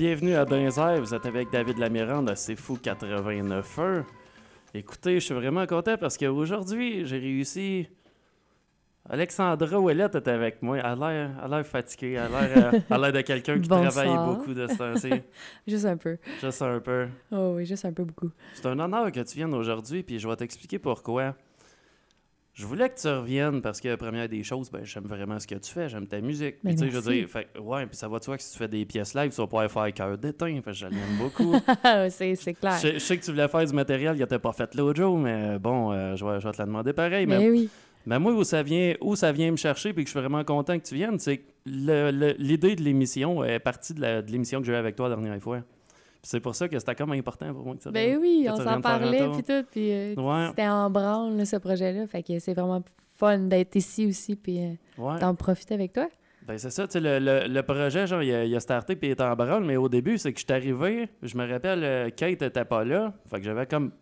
Bienvenue à Dinzer, vous êtes avec David Lamirande à C'est Fou 89.1. Écoutez, je suis vraiment content parce qu'aujourd'hui, j'ai réussi. Alexandra Ouellette est avec moi. Elle a l'air, fatiguée. Elle a l'air, euh, elle a l'air de quelqu'un qui travaille beaucoup de ce temps-ci. Juste un peu. Juste un peu. Oh oui, juste un peu beaucoup. C'est un honneur que tu viennes aujourd'hui, puis je vais t'expliquer pourquoi. Je voulais que tu reviennes parce que, première des choses, ben, j'aime vraiment ce que tu fais, j'aime ta musique. Puis, Ben, tu sais, je veux dire, fait, ouais, puis ça va de soi que si tu fais des pièces live, tu vas pouvoir faire cœur d'éteint, parce que je l'aime beaucoup. c'est, c'est clair. je, je sais que tu voulais faire du matériel qui n'était pas fait l'autre jour, mais bon, euh, je, vais, je vais te la demander pareil. Mais, Mais oui. mais moi, où ça, vient, où ça vient me chercher, puis que je suis vraiment content que tu viennes, c'est que l'idée de l'émission est partie de l'émission que j'ai eue avec toi la dernière fois. C'est pour ça que c'était comme important pour moi que tu Ben oui, on tu s'en parlait, puis tout. Puis euh, Ouais. c'était en branle, là, ce projet-là. Fait que c'est vraiment fun d'être ici aussi, puis euh, Ouais. d'en profiter avec toi. Ben c'est ça, tu sais, le, le- le projet, genre, il a, il a starté puis il est en branle, mais au début, c'est que je suis arrivé, je me rappelle, euh, Kate était pas là, fait que j'avais comme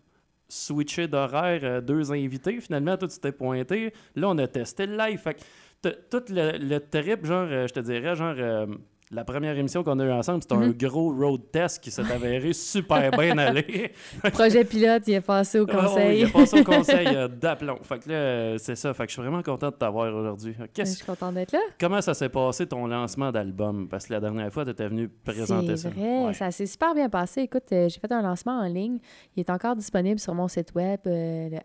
switché d'horaire euh, deux invités, finalement, tout s'était pointé, là, on a testé le live, fait que tout le, le trip, genre, je te dirais, genre, la première émission qu'on a eue ensemble, c'était un Mhm. gros road test qui s'est avéré super bien allé. Projet pilote, il est passé au conseil. il a passé au conseil euh, d'aplomb. Fait que là, euh, c'est ça, fait que je suis vraiment content de t'avoir aujourd'hui. Je suis contente d'être là. Comment ça s'est passé ton lancement d'album? Parce que la dernière fois, tu étais venu présenter ça. C'est vrai, Ouais. ça s'est super bien passé. Écoute, euh, j'ai fait un lancement en ligne. Il est encore disponible sur mon site web, euh, le.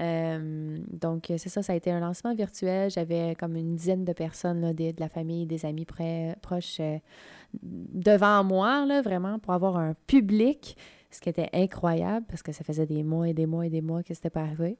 Euh, donc, c'est ça, ça a été un lancement virtuel. J'avais comme une dizaine de personnes, là, des- de la famille, des amis près, proches euh, devant moi, là, vraiment, pour avoir un public, ce qui était incroyable parce que ça faisait des mois et des mois et des mois que c'était pas arrivé.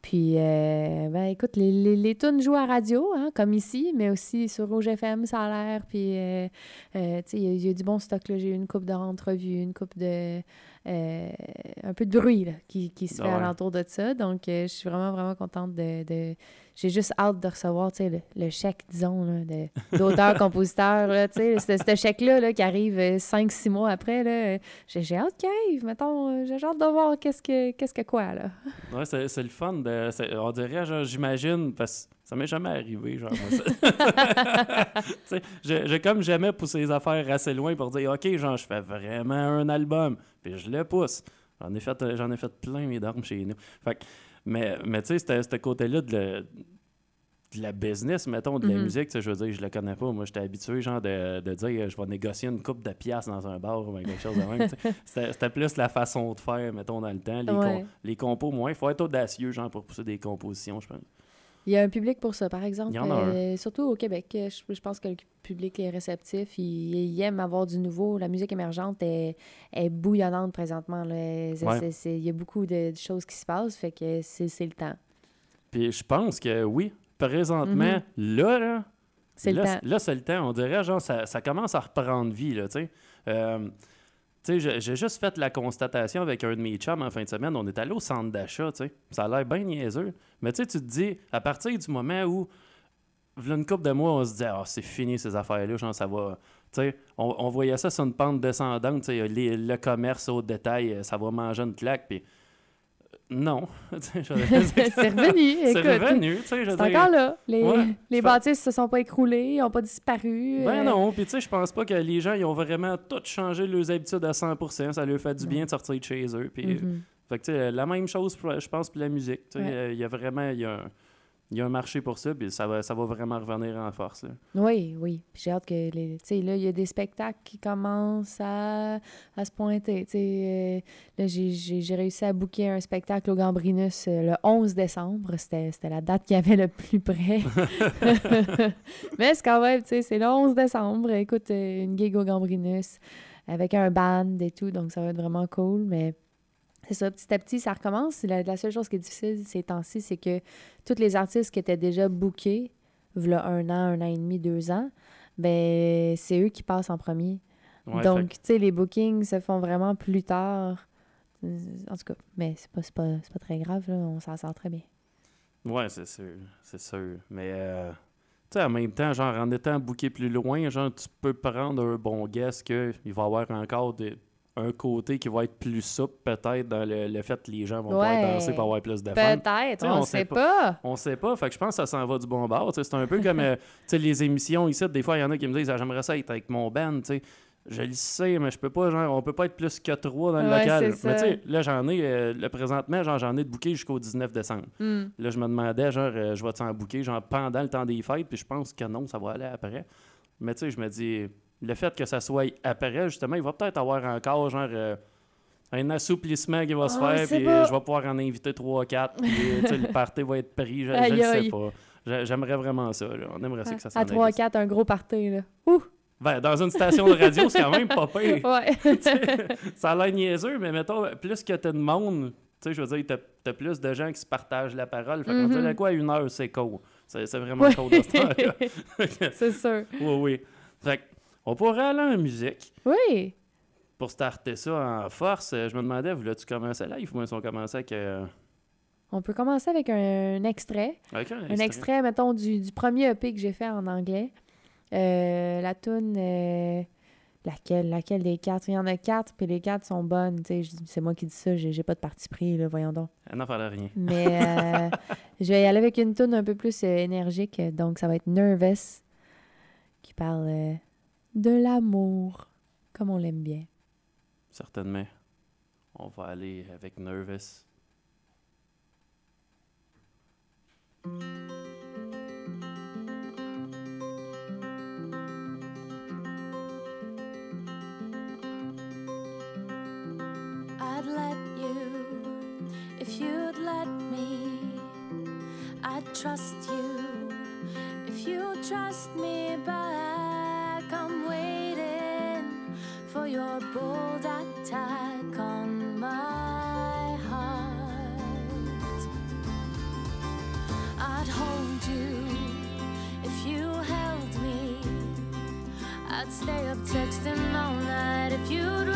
Puis, euh, ben, écoute, les, les, les tunes jouent à radio, hein, comme ici, mais aussi sur Rouge FM, ça a l'air. Puis, euh, euh, tu sais, il y a- il y, a du bon stock. J'ai eu une coupe de rentrevue, une coupe de... un peu de bruit, là, qui, qui se fait Ah ouais. alentour de ça. Donc, je suis vraiment, vraiment contente de... de- J'ai juste hâte de recevoir, le, le chèque, disons, d'auteur-compositeur, ce chèque-là, là, qui arrive 5-6 mois après, euh, J'ai hâte qu'il arrive, mettons. euh, J'ai hâte de voir qu'est-ce que, qu'est-ce que quoi, là. Ouais, c'est, le fun. On dirait, j'imagine, parce que ça m'est jamais arrivé, genre, j'ai, comme jamais poussé les affaires assez loin pour dire, OK, genre, je fais vraiment un album, puis je le pousse. J'en ai fait, euh, j'en ai fait plein, mes darmes chez nous. Fait que- mais, mais tu sais, c'était ce côté-là de, le- de la business, mettons, de la Mhm. musique, je veux dire, je le connais pas. Moi, j'étais habitué, genre, de, de dire, je vais négocier une coupe de piastres dans un bar ou quelque chose de même. c'était, c'était plus la façon de faire, mettons, dans le temps. Les, Ouais. com- les compos, moins. Il faut être audacieux, genre, pour pousser des compositions, je pense. Il y a un public pour ça, par exemple. Il y en a un. euh, surtout au Québec. euh, Je, je pense que le public est réceptif. Il, il aime avoir du nouveau. La musique émergente est, est bouillonnante présentement. là. Ouais. il y a beaucoup de, de choses qui se passent. Fait que c'est c'est le temps. Puis je pense que oui, présentement, Mhm. là, là, C'est le temps. là, c'est le temps. On dirait, genre, ça, ça commence à reprendre vie, là, tu sais. Euh, tu sais, j'ai- juste fait la constatation avec un de mes chums en fin de semaine. On est allé au centre d'achat, tu sais. Ça a l'air bien niaiseux. Mais tu sais, tu te dis, à partir du moment où, v'là une couple de mois, on se dit, ah, c'est fini ces affaires-là, genre, ça va. Tu on, voyait ça sur une pente descendante, le commerce au détail, euh, ça va manger une claque, puis. Euh, Non. C'est revenu. C'est revenu, c'est encore là. Les, Ouais, les bâtisses se sont pas écroulées, n'ont pas disparu. Ben euh, non, puis tu sais, je pense pas que les gens, ils ont vraiment tout changé leurs habitudes à 100%. Ça leur fait du bien de sortir de chez eux. Puis, mhm. fait que tu sais, la même chose, pour- je pense, pour la musique. Tu sais, Ouais. euh, il y a vraiment, y a un, il y a un marché pour ça, puis ça va, ça va vraiment revenir en force. là. Oui, oui. Puis J'ai hâte que les. Tu sais, là, il y a des spectacles qui commencent à, à se pointer. Tu sais, euh, là, j'ai- réussi à booker un spectacle au Gambrinus euh, le 11 décembre. C'était c'était la date qui avait le plus près. Mais c'est quand même, tu sais, c'est le 11 décembre. Écoute, euh, une gig au Gambrinus avec un band et tout. Donc, ça va être vraiment cool. Mais c'est ça, petit à petit, ça recommence. La, la seule chose qui est difficile ces temps-ci, c'est que tous les artistes qui étaient déjà bookés, v'là un an, un an et demi, deux ans, ben c'est eux qui passent en premier. Ouais, Donc, tu sais, les bookings se font vraiment plus tard. En tout cas, mais c'est pas, pas, pas très grave, là. On s'en sort très bien. ouais, c'est sûr, c'est sûr. Mais, euh, tu sais, en même temps, genre, en étant booké plus loin, genre, tu peux prendre un bon guess qu'il va y avoir encore des un côté qui va être plus souple, peut-être, dans le, le fait que les gens vont pouvoir danser pour avoir plus de. Peut-être, on ne sait pas. On sait pas, fait que je pense que ça s'en va du bon bord. C'est un peu comme euh, les émissions ici. Des fois, il y en a qui me disent ah, J'aimerais ça être avec mon band. tu sais. Je le sais, mais je peux pas, genre, on peut pas être plus que trois dans le Ouais, local. Mais tu sais, là, j'en ai, euh, le présentement, genre, j'en ai de booké jusqu'au 19 décembre. Hmm. Là, je me demandais, genre, euh, je vais-tu en booker, genre, pendant le temps des fêtes, puis je pense que non, ça va aller après. Mais tu sais, je me dis, le fait que ça soit après, justement, il va peut-être avoir encore, genre, euh, un assouplissement qui va se Ah, faire, puis pas- euh, je vais pouvoir en inviter 3-4, puis tu sais, le party va être pris, je, le sais pas. J'a- J'aimerais vraiment ça, là. On aimerait ça que ça s'en À aille. 3-4, un gros party, là. Ouh! Ben, dans une station de radio, c'est quand même pas pire. Ouais. ça a l'air niaiseux, mais mettons, plus que t'as de monde, tu sais, je veux dire, t'as, t'as plus de gens qui se partagent la parole. Fait qu'on Mhm. dirait quoi, une heure, c'est cool. C'est, c'est vraiment Ouais. cool de ce temps-là. c'est sûr. oui, oui. Fait que, on pourrait aller en musique Oui. pour starter ça en force. Euh, Je me demandais, voulais-tu commencer live ou si on commençait avec, euh, On peut commencer avec un, un extrait. avec un, Un extrait, mettons, du, du premier EP que j'ai fait en anglais. Euh, la tune laquelle, laquelle des quatre? Il y en a quatre, puis les quatre sont bonnes. C'est moi qui dis ça, j'ai pas de parti pris, là, voyons donc. Ah non, fallait rien. Mais euh, je vais y aller avec une tune un peu plus euh, énergique, donc ça va être Nervous, qui parle euh, de l'amour, comme on l'aime bien. Certainement. On va aller avec Nervous. I'd let you if you'd let me. I'd trust you if you trust me back. I'd stay up texting all night if you'd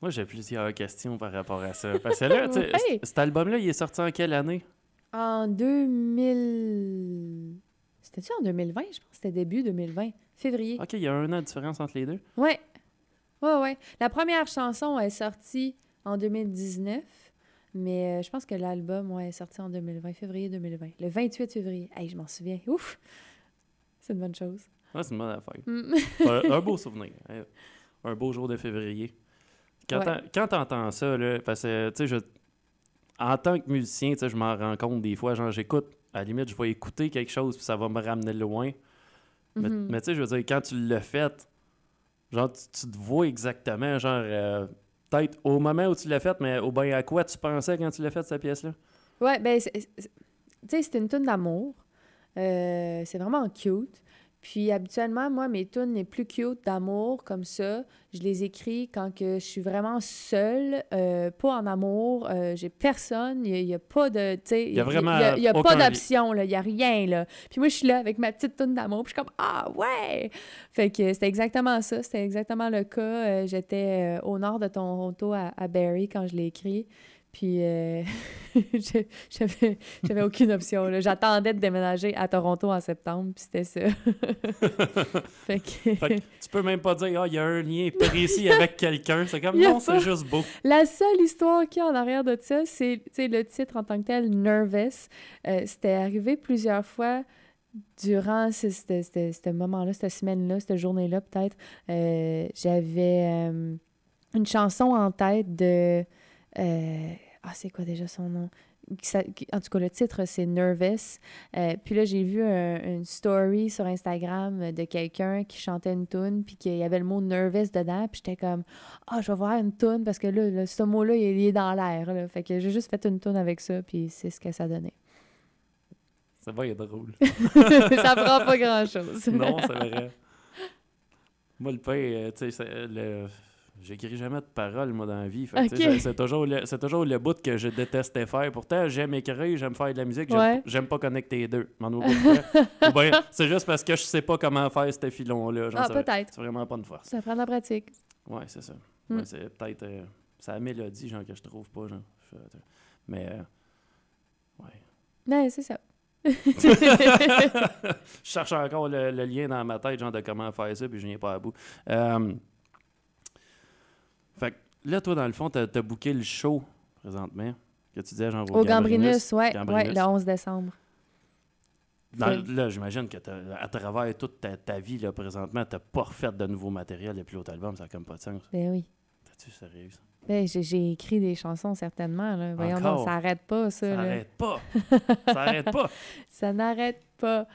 Moi, j'ai plusieurs questions par rapport à ça. Parce que là, tu sais, cet album-là, il est sorti en quelle année? En 2000... C'était-tu en 2020? Je pense? Que c'était début 2020. Février. Ok, il y a un an de différence entre les deux. Ouais. Ouais, ouais. La première chanson est sortie en 2019, mais euh, je pense que l'album ouais, est sorti en 2020, février 2020. Le 28 février. Hey, je m'en souviens. Ouf! C'est une bonne chose. Ouais, c'est une bonne affaire. Mm. un, un beau souvenir. hein. Un beau jour de février. Quand Ouais. t'entends ça, là, parce que, tu sais, je... en tant que musicien, tu sais, je m'en rends compte des fois, genre, j'écoute, à la limite, je vais écouter quelque chose, puis ça va me ramener loin. Mais, Mhm. mais tu sais, je veux dire, quand tu l'as fait, genre, tu, tu te vois exactement, genre, euh, peut-être au moment où tu l'as fait, mais au à quoi tu pensais quand tu l'as fait, cette pièce-là? Ouais, ben, tu sais, c'est une tune d'amour. Euh, c'est vraiment cute. Puis habituellement, moi, mes tunes les plus cute d'amour, comme ça, je les écris quand que je suis vraiment seule, euh, pas en amour, euh, j'ai personne, il n'y a, pas de, tu sais, Il y a vraiment y a- y a pas d'option, il n'y a rien, là. Puis moi, je suis là avec ma petite tune d'amour, puis je suis comme, ah ouais! Fait que c'était exactement ça, c'était exactement le cas. Euh, J'étais au nord de Toronto, à, à Barrie, quand je l'ai écrit. Puis euh, j'avais j'avais aucune option. là. J'attendais de déménager à Toronto en septembre, puis c'était ça. fait que Fait que tu peux même pas dire, ah, il y a un lien précis avec quelqu'un. C'est comme, non, c'est juste beau. la seule histoire qu'il y a en arrière de ça, c'est le titre en tant que tel, Nervous. Euh, c'était arrivé plusieurs fois durant ce, ce- ce- ce moment-là, cette semaine-là, cette journée-là peut-être. Euh, J'avais une chanson en tête de... euh, ah, c'est quoi déjà son nom? En tout cas, le titre, c'est Nervous. Euh, puis là, j'ai vu un- une story sur Instagram de quelqu'un qui chantait une tune puis qu'il y avait le mot nervous dedans. Puis j'étais comme, ah, je vais voir une tune parce que là, ce mot-là, il, est- il est dans l'air. Fait que j'ai juste fait une tune avec ça, puis c'est ce que ça donnait. Ça va être drôle. ça prend pas grand-chose. non, c'est vrai. Moi, le pain, euh, tu sais, c'est, le... j'écris jamais de paroles, moi, dans la vie. C'est- toujours toujours le bout que je détestais faire. Pourtant, j'aime écrire, j'aime faire de la musique, j'aime, Ouais. pas connecter les deux. Ou bien, c'est juste parce que je sais pas comment faire ce filon-là. Genre, Ah, peut-être. c'est vraiment pas une force. Ça prend de la pratique. Ouais, c'est ça. Mm. Ouais, c'est peut-être... euh, c'est la mélodie, genre, que je trouve pas, genre. Mais... euh, ouais. Non, c'est ça. je cherche encore le, le lien dans ma tête, genre de comment faire ça, puis je viens pas à bout. Euh, là, toi, dans le fond, t'as as booké le show présentement, que tu disais, genre Au Gambrinus, ouais, le 11 décembre. Dans- là, j'imagine que à travers toute ta, ta vie, là, présentement, t'as pas refait de nouveau matériel depuis l'autre album, ça a comme pas de sens. Ben oui. T'es-tu sérieux? ça? Ben, j'ai- écrit des chansons, certainement. Là. Voyons Encore? ça arrête pas, ça. Ça là. arrête pas! ça arrête pas! Ça n'arrête pas.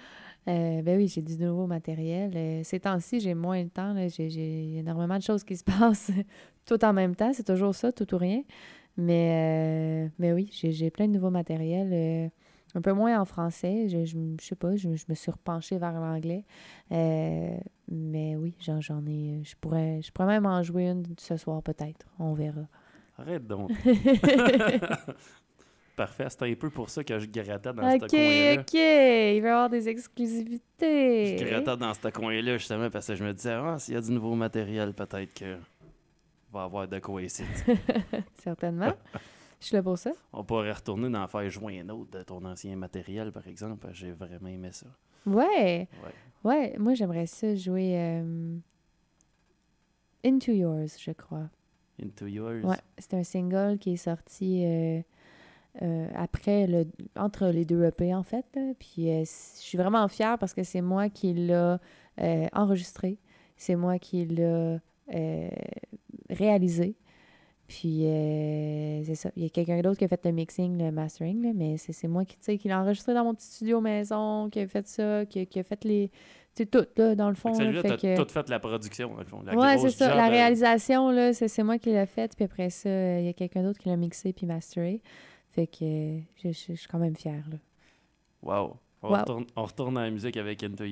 Euh, ben oui, j'ai du nouveau matériel. Euh, ces temps-ci, j'ai moins le temps. j'ai énormément de choses qui se passent tout en même temps. C'est toujours ça, tout ou rien. Mais, euh, mais oui, j'ai, plein de nouveaux matériels. euh, un peu moins en français. Je, je, je sais pas, je, je me suis repenchée vers l'anglais. Euh, mais oui, j'en, ai. Je pourrais, je pourrais même en jouer une ce soir, peut-être. On verra. Arrête donc. Parfait, c'était un peu pour ça que je grattais dans ce coin-là. ok. Il va y avoir des exclusivités. Je grattais dans ce coin-là justement parce que je me disais, ah, s'il y a du nouveau matériel, peut-être que va avoir de quoi ici. Certainement. Je suis là pour ça. On pourrait retourner dans faire jouer un autre de ton ancien matériel, par exemple. J'ai vraiment aimé ça. Ouais. Ouais. Ouais, moi j'aimerais ça jouer euh, Into Yours, je crois. Into Yours? Ouais, c'est un single qui est sorti euh, euh, après le entre les deux EP en fait. là. Puis je suis vraiment fière parce que c'est moi qui l'a enregistré, c'est moi qui l'a réalisé. Puis euh, c'est ça. Il y a quelqu'un d'autre qui a fait le mixing, le mastering, là, mais c'est c'est moi qui, qui l'a enregistré dans mon petit studio maison, qui a fait ça, qui, a- qui a fait les. Tu sais, tout, là, dans le fond. là, fait que- tout fait la production, dans le fond. La ouais, c'est ça. La euh, réalisation, là, c'est c'est moi qui l'ai faite. Puis après ça, euh, il y a quelqu'un d'autre qui l'a mixé puis masteré. Fait que euh, je, je- je suis quand même fière, là. Wow. On, Wow. Retourne, on retourne dans la musique avec Into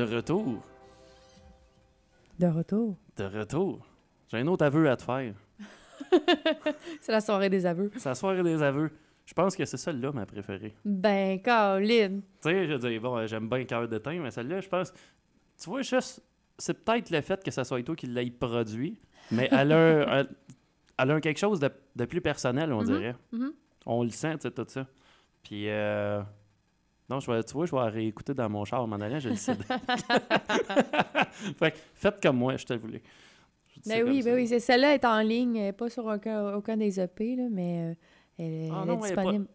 De retour. De retour. De retour. J'ai un autre aveu à te faire. C'est la soirée des aveux. C'est la soirée des aveux. Je pense que c'est celle-là ma préférée. Ben, Caroline. Tu sais, je dis, bon, j'aime bien Cœur de teint, mais celle-là, je pense. Tu vois, juste. C'est peut-être le fait que ça soit toi qui l'ait produit, mais elle a, un- elle a quelque chose de, de plus personnel, on Mhm, dirait. mhm. On le sent, tu sais, tout ça. Puis, euh, non, je vais, tu vois, je vais réécouter dans mon char en m'en allant, je le sais. fait que faites comme moi, je te le voulais. Ben oui, ben oui, c'est celle-là est en ligne, elle est pas sur aucun, aucun des EP, là, mais euh, elle, est- Ah elle non, est elle est pas- disponible.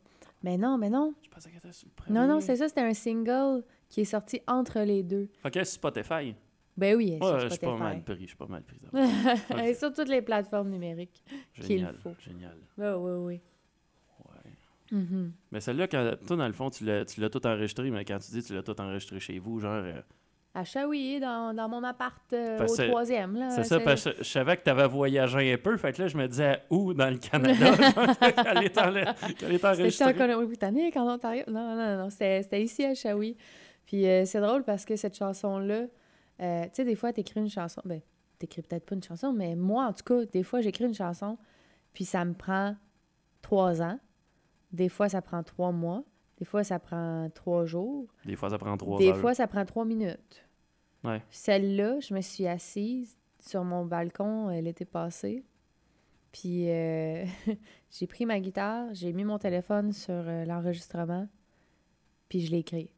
Mais non, mais non. Je pensais qu'elle était sur le premier. Non, non, c'est ça, c'était un single qui est sorti entre les deux. Fait que Spotify. Ben oui, elle est Ouais, sur je suis pas Spotify. mal pris, je suis pas mal pris. elle est sur toutes les plateformes numériques. qu'il Génial, faut. génial. Oui, oui, oui. Mhm. Mais celle-là, quand, toi, dans le fond, tu l'as, tu l'as tout enregistré, mais quand tu dis tu l'as tout enregistré chez vous, genre, euh, À Shawi, dans, dans mon appart euh, au que- troisième. Là, c'est ça, parce que je savais que tu avais voyagé un peu, fait que là, je me disais où? Dans le Canada, qu'elle est, en- est C'était enregistrée. en Colombie-Britannique, en Ontario? Non, non, non, c'était c'était ici à Shawi. Puis euh, c'est drôle parce que cette chanson-là, euh, tu sais, des fois, t'écris une chanson. Ben, t'écris peut-être pas une chanson, mais moi, en tout cas, des fois, j'écris une chanson, puis ça me prend trois ans. Des fois, ça prend trois mois. Des fois, ça prend trois jours. Des fois, ça prend trois Des heures. fois, ça prend trois minutes. Ouais. Celle-là, je me suis assise sur mon balcon euh, l'été passé. Puis euh, j'ai pris ma guitare, j'ai mis mon téléphone sur euh, l'enregistrement, puis je l'ai écrit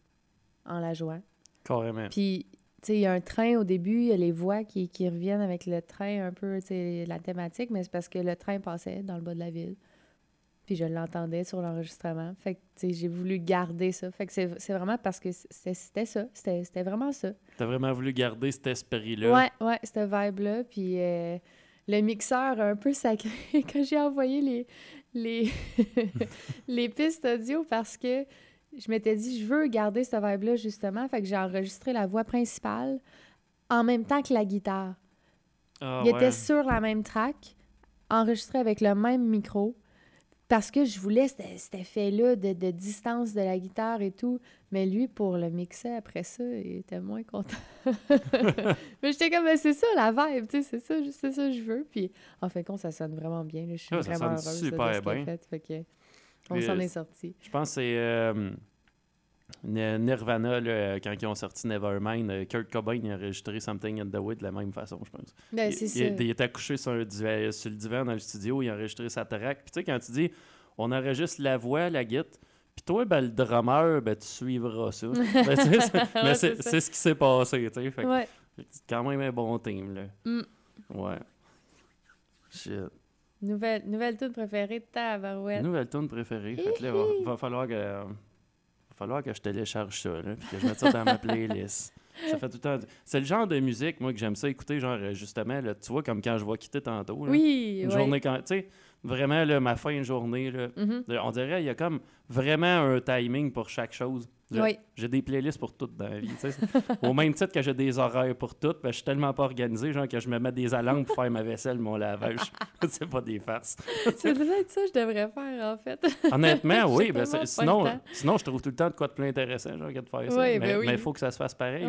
en la jouant. Carrément. Puis, tu sais, il y a un train au début, il y a les voix qui, qui reviennent avec le train un peu, tu sais, la thématique, mais c'est parce que le train passait dans le bas de la ville. Puis je l'entendais sur l'enregistrement. Fait que, tu sais, j'ai voulu garder ça. Fait que c'est vraiment parce que c'était ça. C'était vraiment ça. T'as vraiment voulu garder cet esprit-là? Ouais, ouais, cette vibe-là. Puis euh, le mixeur a un peu sacré quand j'ai envoyé les, les, les pistes audio parce que je m'étais dit, je veux garder cette vibe-là, justement. Fait que j'ai enregistré la voix principale en même temps que la guitare. Ah, Il ouais. était sur la même track, enregistré avec le même micro, parce que je voulais cet, effet-là de, de distance de la guitare et tout. Mais lui, pour le mixer après ça, il était moins content. Mais j'étais comme, Ben, c'est ça la vibe, tu sais, c'est ça, c'est ça que je veux. Puis en fin de compte, ça sonne vraiment bien. là. Je suis Ah, vraiment heureuse super de ce bien. fait. Fait que, on s'en euh, est sorti. Je pense que c'est euh, Nirvana, là, quand ils ont sorti Nevermind, euh, Kurt Cobain il a enregistré Something in the Way de la même façon, je pense. Ben, il, il- il était couché sur, un divan- sur le divan dans le studio, il a enregistré sa track. Puis tu sais, quand tu dis, on enregistre la voix, la guitare, puis toi, ben, le drummer, ben, tu suivras ça. Ben, mais c'est ce qui s'est passé, tu sais. Fait que Ouais. c'est quand même un bon team, là. Mm. Ouais. Shit. Nouvelle, nouvelle tune préférée de Tabarouette. Nouvelle tune préférée. Fait que là, va, va falloir que va falloir que je télécharge ça, là, puis que je mette ça dans ma playlist. Ça fait tout le temps. C'est le genre de musique, moi, que j'aime ça écouter, genre, euh, justement, là, tu vois, comme quand je vais quitter tantôt. là. Oui, Une ouais. journée quand. Tu sais, vraiment, là, ma fin de journée, là, Mhm. là, on dirait, il y a comme vraiment un timing pour chaque chose. Oui. J'ai des playlists pour toutes dans la vie. Au même titre que j'ai des horaires pour toutes, ben, je suis tellement pas organisé, genre que je me mets des alarmes pour faire ma vaisselle, mon lavage. c'est pas des farces. C'est peut-être ça que je devrais faire, en fait. Honnêtement, oui. Ben, sinon, sinon, je trouve tout le temps de quoi de plus intéressant, genre, que de faire ça. Oui, mais ben mais il faut que ça se fasse pareil.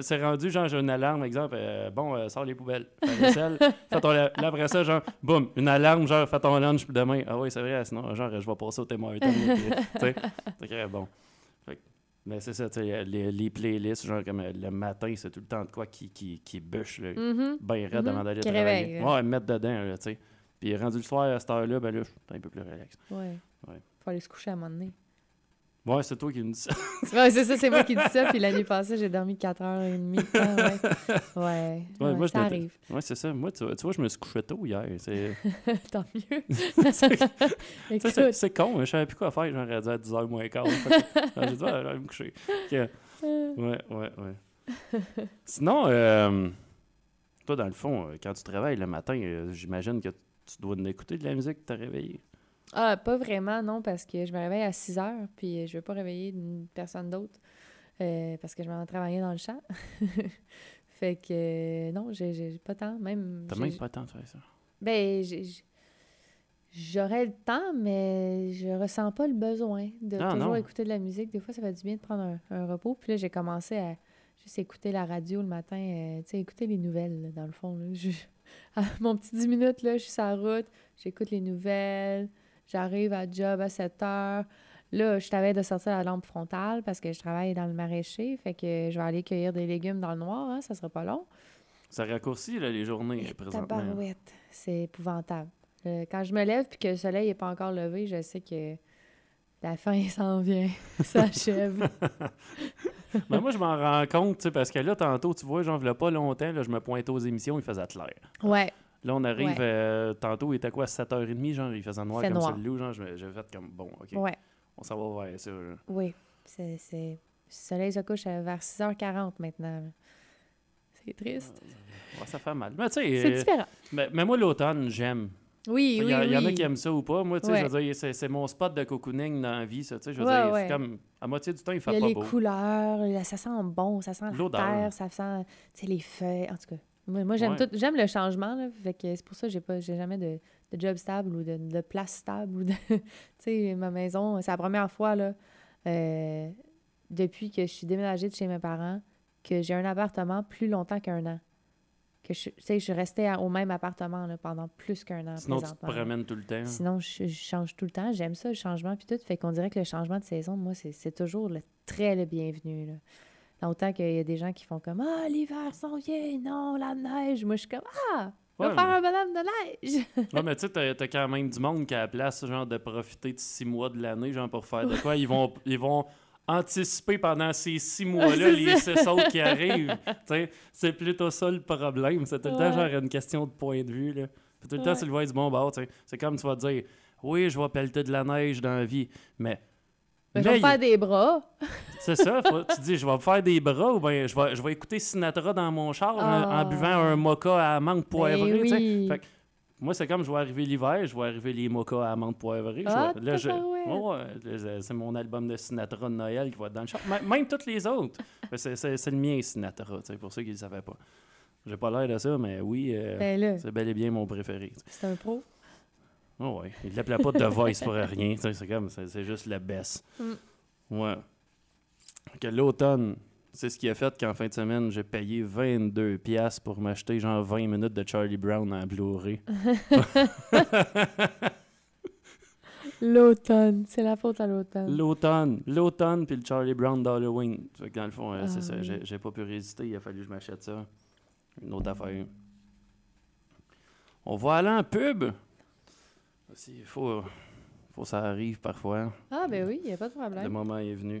C'est rendu, genre, j'ai une alarme, exemple, euh, bon, euh, sors les poubelles, fais la vaisselle, fais ton la- là, après ça, genre, boum, une alarme, genre, fais ton lunch demain. Ah oui, c'est vrai, sinon, genre, je vais passer au témoin. sais, que, bon. Fait mais c'est ça, les, les playlists, genre, comme euh, le matin, c'est tout le temps de quoi qui, qui, qui bûche, là, Mhm. ben raide Mhm. avant d'aller travailler. Ouais, me mettre dedans, là, tu sais. Puis rendu le soir à cette heure-là, ben là, je suis un peu plus relax. Ouais. Ouais. Faut aller se coucher à un moment donné. Ouais, c'est toi qui me dis ça. Ouais, c'est ça, c'est moi qui dis ça. Puis l'année passée, j'ai dormi 4h30. Ah, ouais. Ouais. Ouais, ouais, moi, ça arrive. Ouais, c'est ça. Moi, tu, vois- tu vois, je me suis couché tôt hier. C'est Tant mieux. c'est- con, hein, je savais plus quoi faire. J'aurais dû à 10h moins quart. J'ai dit, ah, je vais me coucher. Ok. Ouais, ouais, ouais. Sinon, euh, toi, dans le fond, euh, quand tu travailles le matin, euh, j'imagine que tu dois écouter de la musique pour te réveiller. Ah, pas vraiment, non, parce que je me réveille à 6 heures, puis je veux pas réveiller une personne d'autre, euh, parce que je m'en vais travailler dans le champ. fait que, euh, non, j'ai pas tant, même... T'as même pas le temps de faire ça. Ben, j'aurais le temps, mais je ressens pas le besoin de Ah, toujours non. écouter de la musique. Des fois, ça fait du bien de prendre un, un repos. Puis là, j'ai commencé à juste écouter la radio le matin, euh, tu sais, écouter les nouvelles, là, dans le fond. là. Je- mon petit 10 minutes, là, je suis sur la route, j'écoute les nouvelles, j'arrive à job à 7 heures. Là, je t'avais de sortir la lampe frontale parce que je travaille dans le maraîcher, fait que je vais aller cueillir des légumes dans le noir, hein, ça sera pas long. Ça raccourcit là, les journées Et présentement. tabarouette, c'est épouvantable. Euh, quand je me lève puis que le soleil n'est pas encore levé, je sais que la fin s'en vient, ça achève. Ben, moi, je m'en rends compte, parce que là, tantôt, tu vois, j'en voulais pas longtemps, là, je me pointais aux émissions, il faisait clair. ouais, Là, on arrive, Ouais. euh, tantôt, il était quoi, 7h30, genre, il faisait noir Fait comme noir. le loup, genre, je- j'ai fait comme, bon, OK, ouais, on s'en va vers ça. oui. C'est, c'est... Le soleil se couche à- vers 6h40 maintenant. C'est triste. Ouais, ça fait mal. Mais tu sais, C'est euh, différent. mais, mais moi, l'automne, j'aime. Oui, Il oui, y, a- il y en a qui aiment ça ou pas. Moi, tu sais, Ouais. je veux dire, c'est, c'est mon spot de cocooning dans la vie, ça. Tu sais, je veux Ouais, dire, ouais. comme, à moitié du temps, il Il fait y a pas les beau. couleurs, ça sent bon, ça sent la terre, ça sent tu sais, les feuilles. En tout cas, moi, moi, j'aime Ouais. tout. J'aime le changement, là, fait que c'est pour ça que j'ai pas j'ai jamais de, de job stable ou de, de place stable. ou de Tu sais, ma maison, c'est la première fois là, euh, depuis que je suis déménagée de chez mes parents que j'ai un appartement plus longtemps qu'un an. Que je, je restais à- au même appartement là, pendant plus qu'un an. Sinon, tu te promènes tout le temps. Sinon, je, je change tout le temps. J'aime ça, le changement, puis tout. Fait qu'on dirait que le changement de saison, moi, c'est c'est toujours le, très le bienvenu. Là. Autant qu'il y a des gens qui font comme Ah, l'hiver s'en vient, non, la neige. Moi, je suis comme Ah, on Ouais, va faire mais- un bonhomme de neige. Ouais, mais tu sais, t'as, t'as quand même du monde qui a la place, genre, de profiter de six mois de l'année, genre, pour faire de quoi. Ils vont, ils vont anticiper pendant ces six mois-là les autres qui arrivent. Tu sais, c'est plutôt ça le problème. C'est tout le temps, genre, une question de point de vue, là. Puis tout le temps, c'est le voir du bon bord, tu sais. C'est comme tu vas dire, oui, je vais pelleter de la neige dans la vie, mais... Mais je vais faire des bras. C'est ça, faut- tu dis, je vais faire des bras ou bien je vais, je vais écouter Sinatra dans mon char en- en, Ah. buvant un mocha à menthe poivrée. Ben oui. Fait que moi, c'est comme je vais arriver l'hiver, je vais arriver les mochas à menthe poivrée. je Ah, vais- là, je- c'est mon album de Sinatra de Noël qui va être dans le char. Même tous les autres. C'est, le mien, Sinatra, pour ceux qui ne le savaient pas. J'ai pas l'air de ça, mais oui, euh, Ben c'est bel et bien mon préféré. c'est un pro. Oh ouais, il l'appelait pas The Voice pour rien, c'est comme, c'est, juste la baisse. Mm. Ouais. Que l'automne, c'est ce qui a fait qu'en fin de semaine, j'ai payé 22$ piastres pour m'acheter genre 20 minutes de Charlie Brown en Blu-ray. L'automne. C'est la faute à l'automne. L'automne, l'automne puis le Charlie Brown d'Halloween. Dans le fond, euh, c'est Ah ça, j'ai pas pu résister, il a fallu que je m'achète ça. Une autre affaire. On va aller en pub. Il faut, faut que ça arrive parfois. Ah, ben oui, il n'y a pas de Le problème. moment est venu.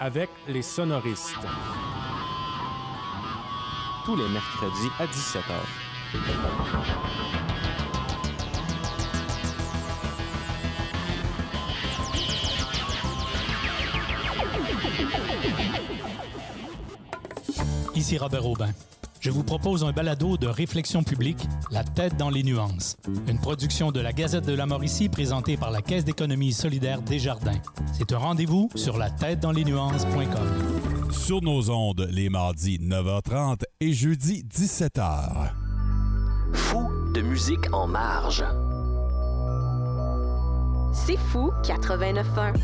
Avec les sonoristes. Tous les mercredis à 17h. Ici Robert Aubin. Je vous propose un balado de réflexion publique, La tête dans les nuances. Une production de la Gazette de la Mauricie présentée par la Caisse d'économie solidaire Desjardins. C'est un rendez-vous sur la tête dans les nuances.com. Sur nos ondes, les mardis 9h30 et jeudi 17h. Fou de musique en marge. C'est fou 89.1.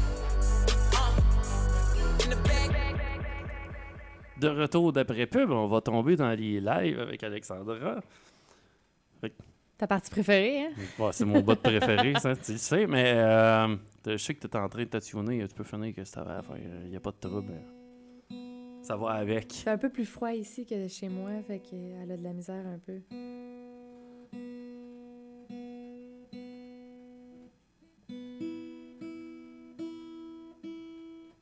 De retour d'après pub, on va tomber dans les lives avec Alexandra. Ta partie préférée, hein? C'est mon bout préféré, ça, tu le sais, mais euh, je sais que tu es en train de tationner, tu peux finir que ça va à faire, il n'y a pas de trouble. Ça va avec. Il fait un peu plus froid ici que chez moi, fait qu'elle a de la misère un peu.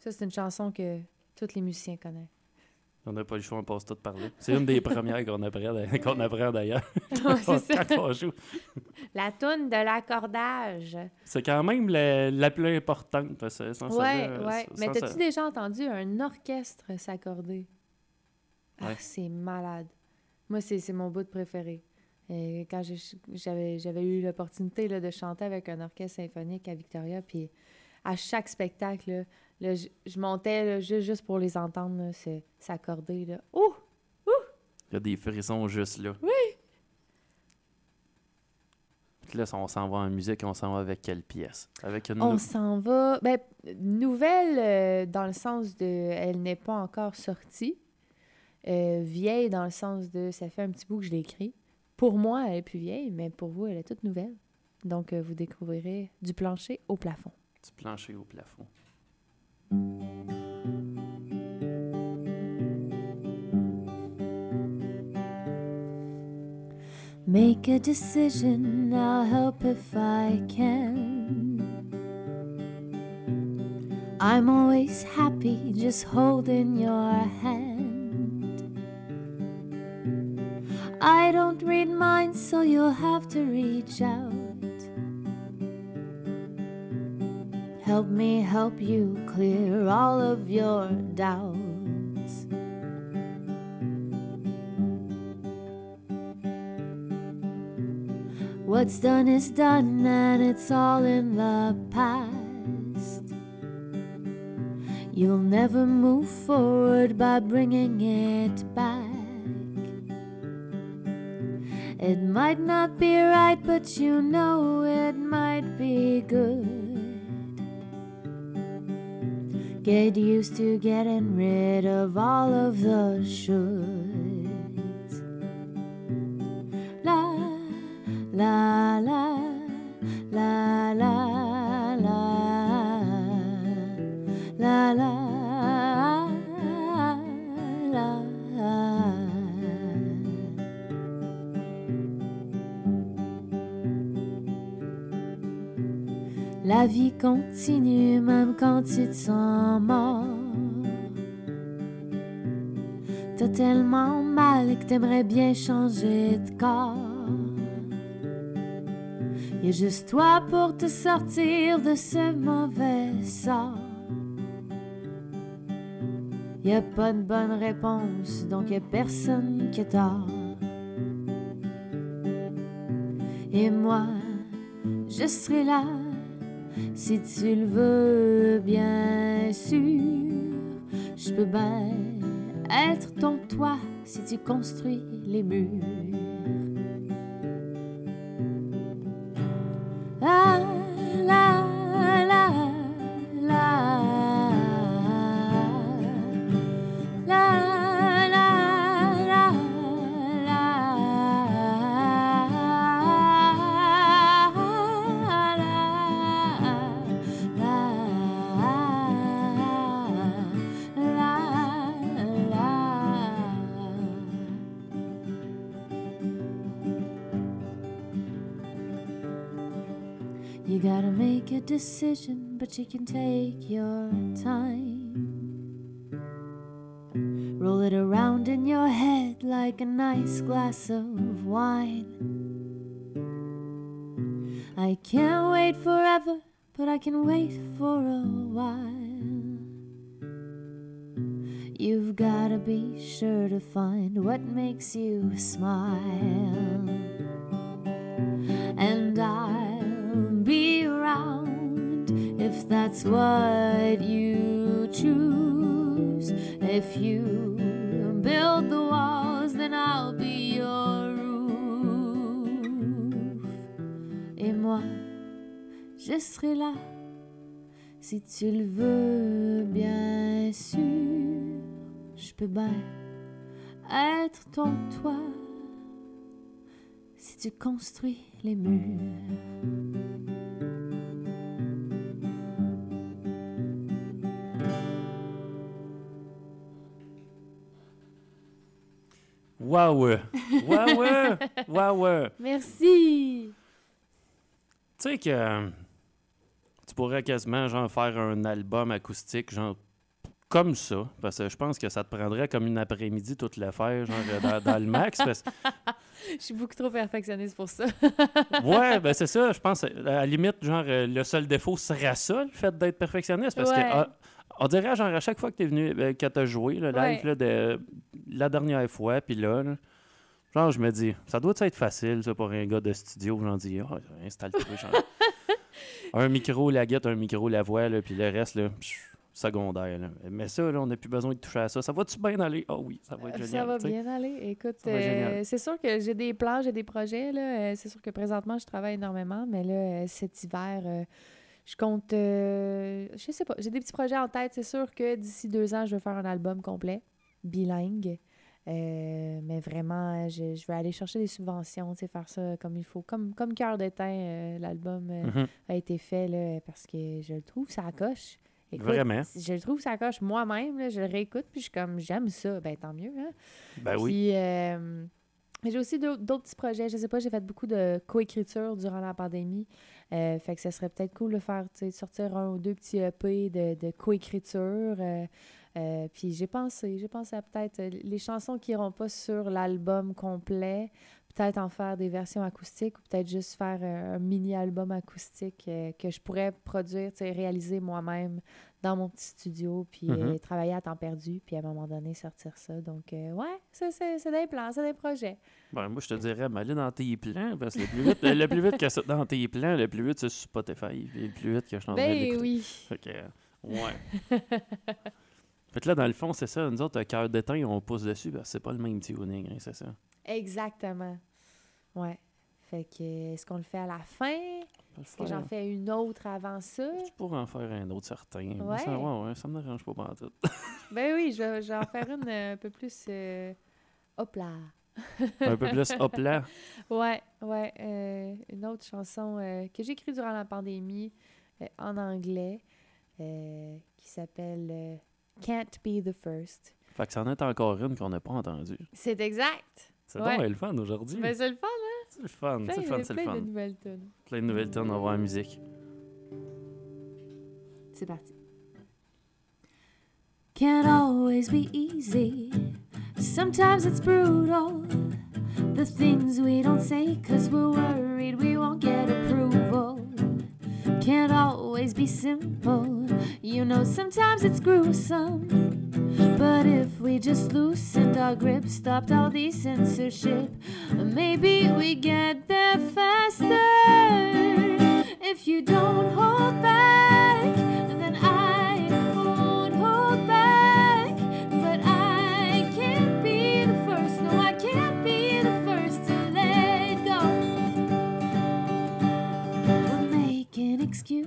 Ça, c'est une chanson que tous les musiciens connaissent. On n'a pas le choix, on passe tout par là. C'est une des premières qu'on apprend, qu'on apprend d'ailleurs. Ça. On joue. La toune de l'accordage. C'est quand même la, la plus importante. sans Ouais, sans- Mais t'as-tu ça- déjà entendu un orchestre s'accorder? Ah, c'est malade. Moi, c'est c'est mon bout de préféré. Et quand j'avais j'avais eu l'opportunité là, de chanter avec un orchestre symphonique à Victoria, puis à chaque spectacle, là, là, je, je montais là, juste, juste pour les entendre s'accorder. là. Ouh! Il y a des frissons juste là. Oui! Puis là, on s'en va en musique, on s'en va avec quelle pièce? Avec une... On s'en va. Ben, nouvelle euh, dans le sens de elle n'est pas encore sortie. Euh, vieille dans le sens de ça fait un petit bout que je l'ai écrit. Pour moi, elle est plus vieille, mais pour vous, elle est toute nouvelle. Donc, euh, vous découvrirez du plancher au plafond. Du plancher au plafond. Make a decision, I'll help if I can. I'm always happy just holding your hand. I don't read minds, so you'll have to reach out. Help me help you clear all of your doubts. What's done is done, and it's all in the past. You'll never move forward by bringing it back. It might not be right, but you know it might be good. Get used to getting rid of all of the shoulds. La la la la La vie continue même quand tu te sens mort. T'as tellement mal que t'aimerais bien changer de corps. Y'a juste toi pour te sortir de ce mauvais sort. Y a pas de bonne réponse, donc y a personne qui a tort. Et moi, je serai là si tu le veux, bien sûr. Je peux bien être ton toit si tu construis les murs. You gotta make a decision, but you can take your time. Roll it around in your head like a nice glass of wine. I can't wait forever, but I can wait for a while. You've gotta be sure to find what makes you smile. And I'll what you choose. If you build the walls, then I'll be your roof. Et moi, je serai là si tu le veux, bien sûr. Je peux bien être ton toit si tu construis les murs. Waouh! Waouh! Waouh! Merci! Tu sais que euh, tu pourrais quasiment genre faire un album acoustique genre comme ça, parce que je pense que ça te prendrait comme une après-midi toute le faire, genre euh, dans, dans le max. Parce... Je suis beaucoup trop perfectionniste pour ça. Ouais, ben c'est ça, je pense. À la limite, genre, euh, le seul défaut serait ça, le fait d'être perfectionniste. Parce Ouais. que ah, on dirait, genre, à chaque fois que tu es venu, euh, que tu as joué le live, Ouais. là, de, la dernière fois, puis là, là, genre, je me dis, ça doit être facile, ça, pour un gars de studio. J'en dis, Ah, installe-toi, genre. un micro, la guette, un micro, la voix, là, puis le reste, là, pff, secondaire. là. Mais ça, là, on n'a plus besoin de toucher à ça. Ça va-tu bien aller? Ah oui, ça va être génial. ça va bien aller. Écoute, euh, c'est sûr que j'ai des plans, j'ai des projets. Là. Euh, c'est sûr que présentement, je travaille énormément, mais là, euh, cet hiver, euh, je compte. euh, je sais pas, j'ai des petits projets en tête. C'est sûr que d'ici deux ans, je veux faire un album complet, bilingue. Euh, mais vraiment, je, je vais aller chercher des subventions, tu sais, faire ça comme il faut. Comme, comme Cœur d'étain, euh, l'album Mhm. a été fait là, parce que je le trouve, ça coche. Écoute, Vraiment? Je le trouve, ça coche moi-même. Je le réécoute, puis je suis comme, j'aime ça. Ben, tant mieux. Hein? Ben oui. Euh, j'ai aussi d'autres d'autres petits projets. Je sais pas, j'ai fait beaucoup de coécriture durant la pandémie. Euh, fait que ça serait peut-être cool de faire, sortir un ou deux petits EP de, coécriture. Euh, euh, puis j'ai pensé, j'ai pensé à peut-être les chansons qui iront pas sur l'album complet, peut-être en faire des versions acoustiques ou peut-être juste faire euh, un mini-album acoustique euh, que je pourrais produire, tu sais, réaliser moi-même dans mon petit studio, puis euh, Mhm. travailler à temps perdu, puis à un moment donné sortir ça. Donc, euh, ouais, ça, c'est des plans, c'est des projets. Ben, moi, je te dirais, mais aller dans tes plans, parce que le plus vite, le plus vite que c'est dans tes plans, le plus vite c'est Spotify, puis le plus vite que je suis en train Ben oui. Fait que, euh, ouais. fait que là, dans le fond, c'est ça. Nous autres, cœur d'éteint, on pousse dessus, parce que c'est pas le même tuning, hein, c'est ça. Exactement. Ouais. Fait que, est-ce qu'on le fait à la fin? Est-ce que j'en fais une autre avant ça? Tu pourrais en faire un autre certain. mais Ouais. Ça, ouais, ouais, ça me dérange pas pendant tout. Ben oui, je vais, je vais en faire une euh, un peu plus... euh, hop là! un peu plus hop là. Ouais, ouais. euh, une autre chanson euh, que j'ai écrite durant la pandémie en anglais qui s'appelle Can't Be the First. Fait que ça en est encore une qu'on n'a pas entendue. C'est exact. C'est Ouais. donc le fun aujourd'hui. Ben, c'est le fun, hein? C'est le fun, Plein, c'est le fun, c'est le plein fun. de nouvelles tunes. Plein de nouvelles tonnes, on va voir la musique. C'est parti. Can't always be easy. Sometimes it's brutal. The things we don't say cause we're worried we won't get approval. Can't always be simple. You know, sometimes it's gruesome. But if we just loosened our grip, stopped all the censorship, maybe we get there faster. If you don't hold back,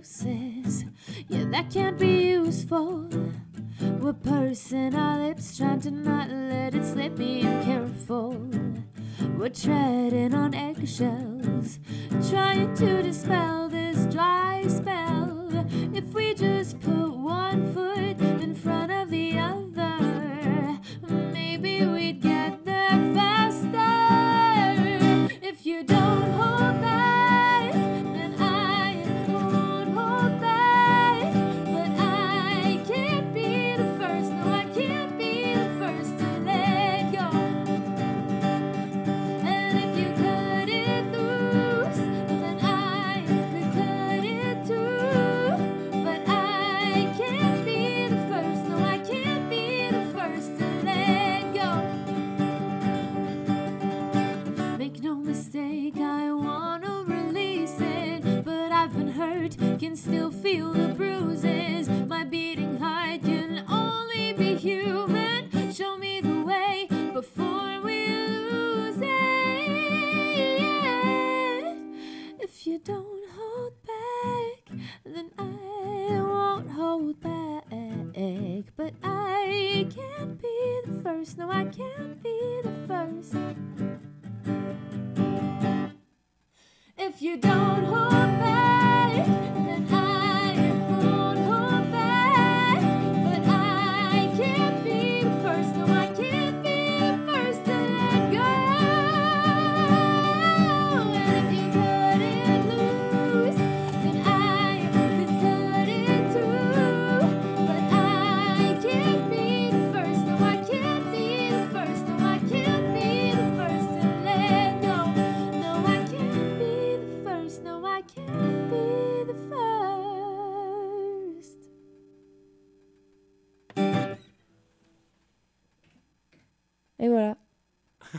excuses, yeah, that can't be useful. We're pursing our lips, trying to not let it slip, being careful. We're treading on eggshells, trying to dispel this dry spell. If we just put one foot in front of the other,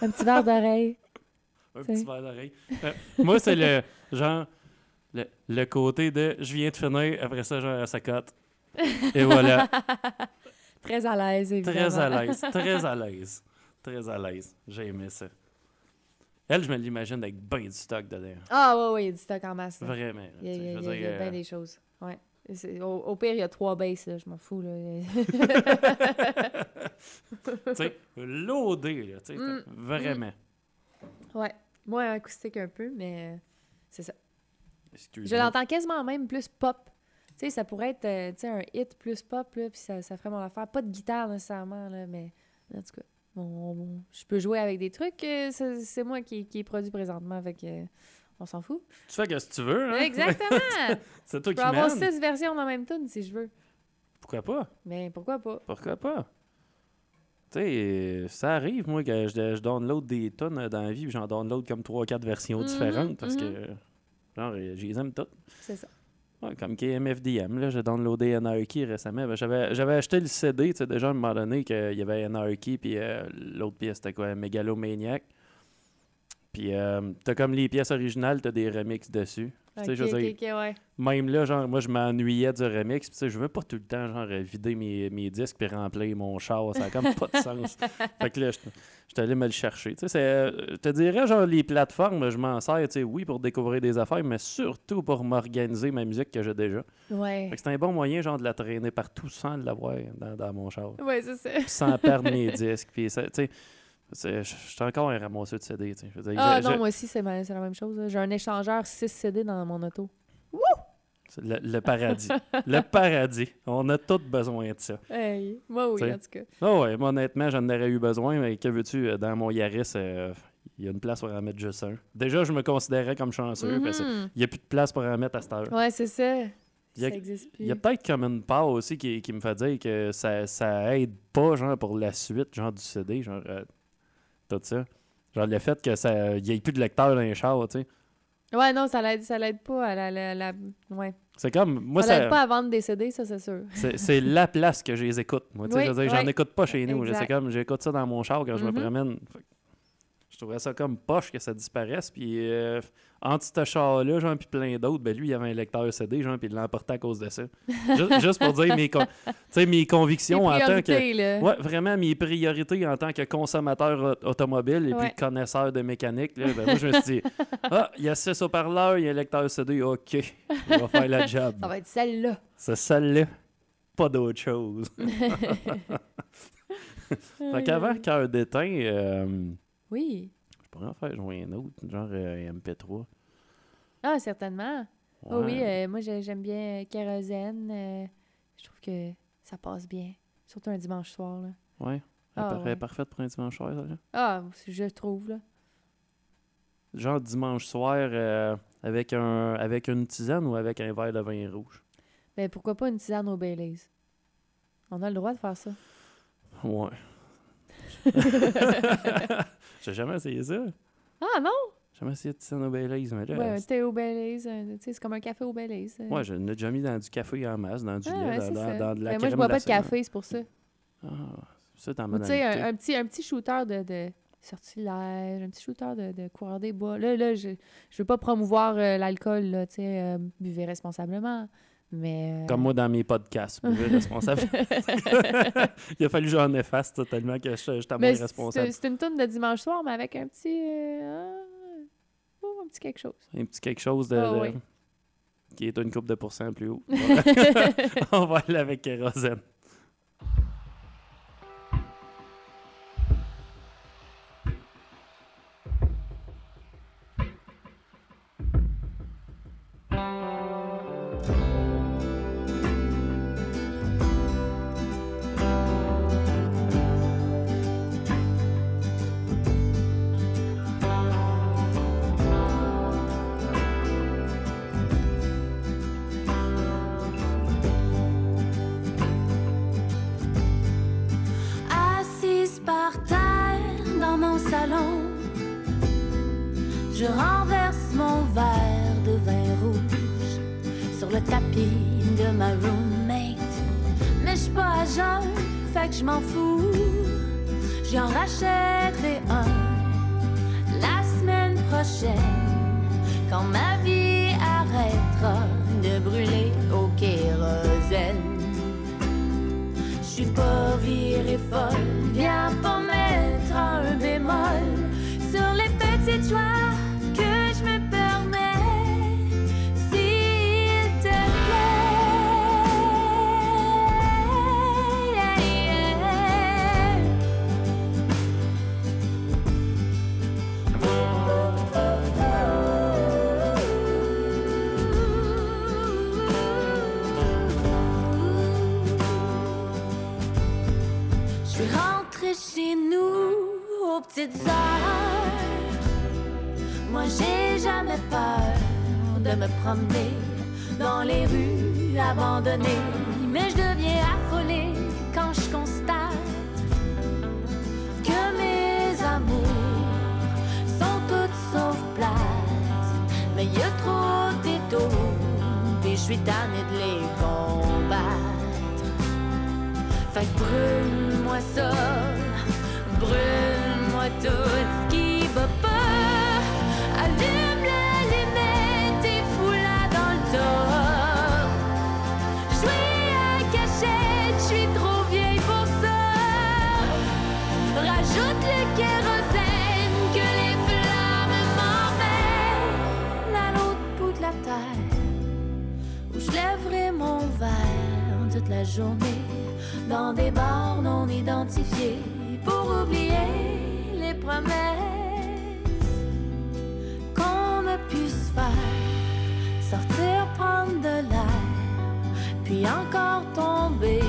Un petit verre d'oreille. Un petit verre d'oreille. Euh, moi, c'est le genre, le, le côté de je viens de finir, après ça, genre, ça cote. Et voilà. Très à l'aise, évidemment. Très à l'aise. Très à l'aise. Très à l'aise. J'ai aimé ça. Elle, je me l'imagine avec ben du stock dedans. Ah, ouais, ouais, il y a du stock en masse. là. Vraiment. là, Il y a, il y a- y a- bien euh, des choses. Au, au pire, il y a trois basses, là, je m'en fous. Tu sais, loadé, là, tu sais, Mm. vraiment. ouais. Moi, acoustique un peu, mais euh, c'est ça. Je l'entends quasiment même plus pop. Tu sais, ça pourrait être euh, tu sais, un hit plus pop, là, puis ça, ça ferait mon affaire. Pas de guitare nécessairement, là, mais en tout cas, on- on- je peux jouer avec des trucs. euh, c'est c'est moi qui, qui est produit présentement, avec on s'en fout. Tu fais ce que tu veux, hein? Exactement! C'est toi je qui peux avoir mène. six versions dans la même tune si je veux. Pourquoi pas? Mais pourquoi pas? Pourquoi pas? Tu sais, ça arrive, moi, que je, je download des tonnes dans la vie, puis j'en download comme 3-4 versions Mhm, différentes parce mhm. que, genre, euh, je les aime toutes. C'est ça. Ouais, comme KMFDM, là, j'ai downloadé Anarchy récemment. Ben, j'avais, j'avais acheté le CD, tu sais, déjà à un moment donné, qu'il y avait Anarchy, puis euh, l'autre pièce, c'était quoi, Megalomaniac. Puis euh, t'as comme les pièces originales, t'as des remixes dessus. Tu sais, Ok, je veux ok, dire, ok, ouais. même là, genre, moi, je m'ennuyais du remix. Puis, je veux pas tout le temps, genre, vider mes, mes disques puis remplir mon char. Ça a comme pas de sens. fait que là, je suis allé me le chercher. Tu sais, euh, je te dirais, genre, les plateformes, je m'en sers, tu sais, oui, pour découvrir des affaires, mais surtout pour m'organiser ma musique que j'ai déjà. Ouais. Fait que c'est un bon moyen, genre, de la traîner partout sans l'avoir dans, dans mon char. Ouais, c'est ça. Sans perdre mes disques. Puis, tu sais, je suis encore un ramasseur de CD, tu sais. Je veux dire, Ah je- non, je- moi aussi, c'est ma- la même chose. J'ai un échangeur 6 CD dans mon auto. c'est le, le paradis. le paradis. On a tous besoin de ça. Hey, moi oui, T'sais. en tout cas. Ah ouais, moi, honnêtement, j'en aurais eu besoin, mais que veux-tu, euh, dans mon Yaris, euh, il y a une place pour en mettre juste un. Déjà, je me considérais comme chanceux, parce qu'il n'y a plus de place pour en mettre à cette heure. Ouais, c'est ça. Il y a- peut-être comme une part aussi qui, qui me fait dire que ça, ça aide pas, genre, pour la suite, genre, du CD, genre, euh, tout ça. Genre, le fait que ça, n'y ait plus de lecteur dans les chars, tu sais. Ouais, non, ça l'aide, ça l'aide pas à la, la, la- Ouais. C'est comme, moi, ça ça, l'aide pas à vendre des CD, ça, c'est sûr. c'est, c'est la place que je les écoute. Moi, tu sais, j'en ouais. écoute pas chez nous. C'est comme, j'écoute ça dans mon char quand je me Mhm. promène. Je trouvais ça comme poche que ça disparaisse. Puis, euh, entre ce char-là, genre, puis plein d'autres, ben lui, il avait un lecteur CD, genre, puis il l'a emporté à cause de ça. juste, juste pour dire mes, con- mes convictions en tant que. là. Ouais, vraiment, mes priorités en tant que consommateur au- automobile et puis connaisseur de mécanique. Là, ben, moi, je me suis dit, ah, il y a 6 haut-parleurs, il y a un lecteur CD, OK, il va faire la job. Ça va être celle-là. C'est celle-là, pas d'autre chose. fait qu'avant Cœur d'éteint, euh, Oui. je pourrais en faire jouer un autre, genre euh, MP3. Ah, certainement. Oh oui, Ouais. euh, moi j'ai- j'aime bien euh, Kérosène. euh, je trouve que ça passe bien. Surtout un dimanche soir. Là. Ouais. Elle Ah, paraît ouais. parfaite pour un dimanche soir, celle-là. Ah, je trouve. là. Genre dimanche soir avec, un, avec une tisane ou avec un verre de vin rouge? Mais pourquoi pas une tisane au Baileys? On a le droit de faire ça. Ouais. J'ai jamais essayé ça. Ah non? J'ai jamais essayé de tisane au Baileys, mais là... Ouais, un thé au Baileys. euh, tu sais, c'est comme un café au Baileys. euh. Ouais, je l'ai déjà mis dans du café en masse, dans du Ah, lait, ouais, dans, c'est dans- ça. dans de la Ben, moi, je bois pas de glacée. café, c'est pour ça. Ah, ça, t'en Ou Tu sais, le thé. un, un petit, un petit shooter de, de sortilège, un petit shooter de, de coureur des bois. Là, là je, je veux pas promouvoir euh, l'alcool, là, tu sais, euh, buvez responsablement. Mais. euh, Comme moi dans mes podcasts, buvez responsable. Il a fallu que j'en efface ça, tellement que je je moins responsable. C'est une tourne de dimanche soir, mais avec un petit. euh, oh, un petit quelque chose. Un petit quelque chose de, Ah, de- oui. qui est une coupe de pourcent plus haut. On va aller avec kérosène. J'en Brûle-moi ça, brûle-moi tout ce qui va pas. Allume la lunette et fous-la dans le tas. Jouer à cachette, je suis trop vieille pour ça. Rajoute le kérosène que les flammes m'emmènent à l'autre bout de la terre où je lèverai mon verre toute la journée dans des bars non identifiés pour oublier les promesses qu'on a pu se faire. Sortir, prendre de l'air, puis encore tomber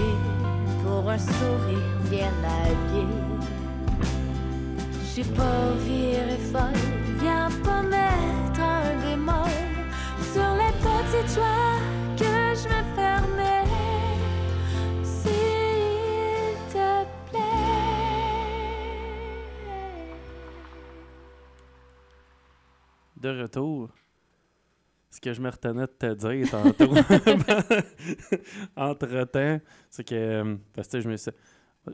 pour un sourire bien habillé. J'ai pas viré folle, viens pas mettre un bémol sur les petites joies De retour. Ce que je me retenais de te dire tantôt, entre-temps, c'est que, euh, parce que je me suis...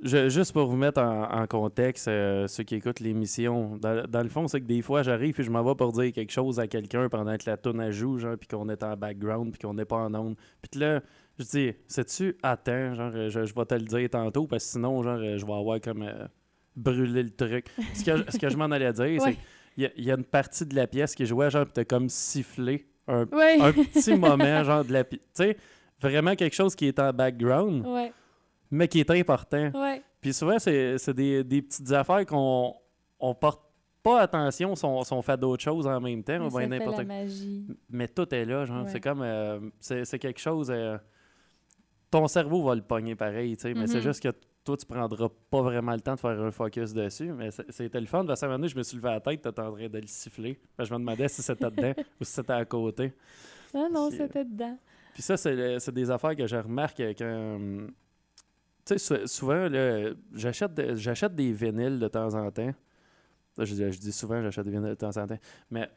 juste pour vous mettre en, contexte, euh, ceux qui écoutent l'émission, dans, le fond, c'est que des fois, j'arrive et je m'en vais pour dire quelque chose à quelqu'un pendant que la tourne à joue, genre, puis qu'on est en background, puis qu'on n'est pas en onde. Puis là, je dis, sais-tu, attends, genre, je, vais te le dire tantôt, parce que sinon, genre, je vais avoir comme euh, brûlé le truc. ce que, je- m'en allais dire, c'est y, il y a une partie de la pièce qui jouait, genre, t'as comme sifflé un, Ouais. un petit moment, genre, de la pièce. Tu sais, vraiment quelque chose qui est en background, Ouais, mais qui est important. ouais. Puis souvent, c'est des, des petites affaires qu'on on porte pas attention, sont, sont fait d'autres choses en même temps, Mais fait n'importe la magie. mais tout est là, genre. C'est comme. euh, c'est c'est quelque chose. euh, ton cerveau va le pogner pareil, tu sais. Mais c'est Mhm. juste que toi, tu prendras pas vraiment le temps de faire un focus dessus. Mais c'était le fun. Parce un moment donné, je me suis levé à la tête, t'étais en train de le siffler. Je me demandais si c'était dedans ou si c'était à côté. Non, non, Puis, euh, c'était dedans. Puis ça, c'est le- c'est des affaires que je remarque quand. hum, Tu sais, sou- souvent, là, j'achète de- j'achète des vinyles de temps en temps. Je, dis- je dis souvent, j'achète des vinyles de temps en temps. Mais,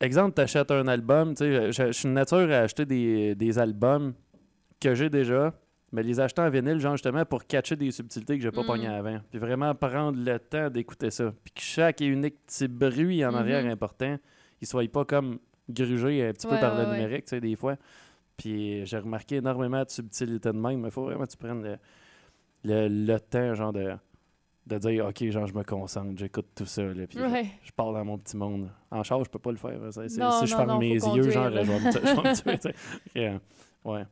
exemple, tu achètes un album. Tu sais, je, je suis une nature à acheter des, des albums que j'ai déjà, mais les acheter en vinyle, genre justement pour catcher des subtilités que j'ai pas Mhm. pognées avant. Puis vraiment prendre le temps d'écouter ça. Puis que chaque et unique petit bruit en arrière Mhm. important, il soit pas comme grugé un petit peu par ouais, le ouais. numérique, tu sais, des fois. Puis j'ai remarqué énormément de subtilité de même. Il faut vraiment que tu prennes le, le, le temps, genre, de, de dire, OK, genre, je me concentre, j'écoute tout ça, là, puis je- Ouais. je, parle dans mon petit monde. En charge, je peux pas le faire. ça. C'est- Non, si je ferme mes yeux, genre, là. je vais me, tuer, ouais.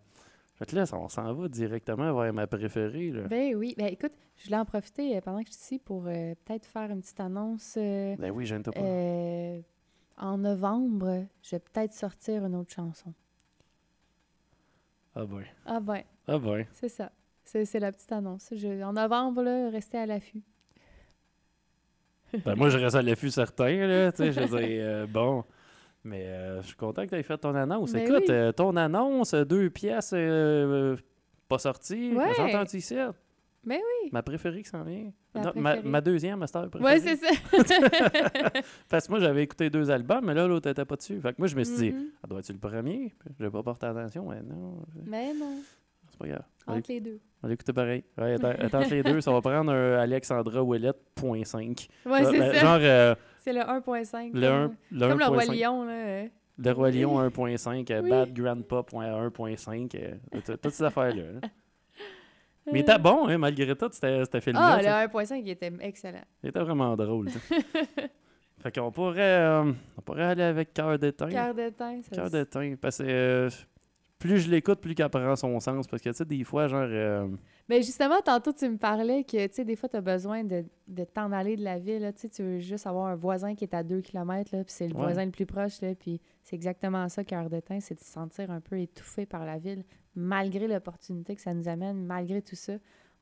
Fait que là, on s'en va directement vers ma préférée, là. Ben oui. Ben écoute, je voulais en profiter euh, pendant que je suis ici pour euh, peut-être faire une petite annonce. euh, Ben oui, j'aime pas. en novembre, je vais peut-être sortir une autre chanson. Ah ben. Ah ben, Ah ben. c'est ça. C'est c'est la petite annonce. Je- en novembre, là, restez à l'affût. Ben, moi, je reste à l'affût certain, là. Tu sais, je veux dire, bon. Mais euh, je suis content que tu aies fait ton annonce. Ben Écoute, oui. euh, ton annonce, euh, deux pièces euh, pas sorties. Ouais. J'ai entendu ici? Ben oui. Ma préférée qui s'en vient. Ta Non, ma, ma deuxième master préférée. c'est ça. Parce que moi, j'avais écouté deux albums, mais là, l'autre n'était pas dessus. Fait que moi, je me suis dit, Mhm. ah, doit être le premier? Puis J'ai pas porté attention. Mais non, Mais non, c'est pas grave. Entre les deux. on va l'écouter pareil. Ouais, entre les deux, ça va prendre un Alexandra Ouellette.5. Ouais, Euh, c'est ça. Genre euh, C'est le 1.5. le, un- comme, le comme le Roi 1.5. Lion, là. euh. Le Roi Lion 1.5, euh, Oui. Bad Grandpa 1.5, euh, tout- toutes ces affaires-là. là. Mais il était bon, hein, malgré tout, c'était film-là. Ah, le 1.5, il était excellent. Il était vraiment drôle. fait qu'on pourrait, euh, on pourrait aller avec Cœur d'étain. Cœur d'étain, ça. Cœur d'étain. Parce que euh, plus je l'écoute, plus qu'elle prend son sens. Parce que, tu sais, des fois, genre. euh, Ben justement, tantôt, tu me parlais que, tu sais, des fois, tu as besoin de, de t'en aller de la ville. là. Tu sais, tu veux juste avoir un voisin qui est à 2 km, là, puis c'est le Ouais. voisin le plus proche, là, puis c'est exactement ça, Cœur d'étain, c'est de se sentir un peu étouffé par la ville, malgré l'opportunité que ça nous amène, malgré tout ça.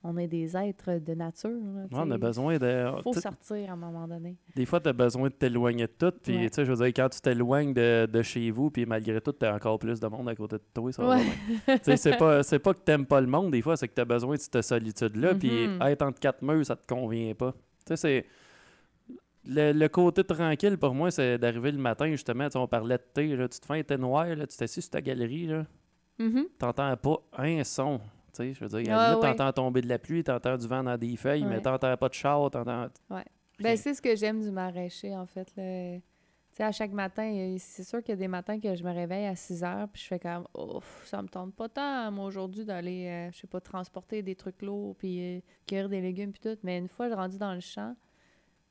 On est des êtres de nature. là, ouais, on a besoin de. faut sortir à un moment donné. Des fois, tu as besoin de t'éloigner de tout. Puis, Ouais. tu sais, je veux dire, quand tu t'éloignes de, de chez vous, puis malgré tout, tu as encore plus de monde à côté de toi. Ouais. bien. Tu sais, c'est pas, pas que t'aimes pas le monde, des fois, c'est que tu as besoin de cette solitude-là. Puis Mhm. être entre quatre murs, ça te convient pas. Tu sais, c'est. Le, le côté tranquille pour moi, c'est d'arriver le matin, justement. On parlait de thé, là, tu te fais un thé noir, là, tu t'assis sur ta galerie, là, Mhm. t'entends pas un son. Tu sais, je veux dire, Ah, ouais. t'entends tomber de la pluie, t'entends du vent dans des feuilles, mais Ouais. t'entends pas de char, t'entends... Ben, Rien. c'est ce que j'aime du maraîcher, en fait. Tu sais, à chaque matin, c'est sûr qu'il y a des matins que je me réveille à 6 heures, puis je fais comme, ouf, ça me tente pas tant, moi, aujourd'hui, d'aller, euh, je sais pas, transporter des trucs lourds, puis euh, cueillir des légumes, puis tout. Mais une fois rendu dans le champ,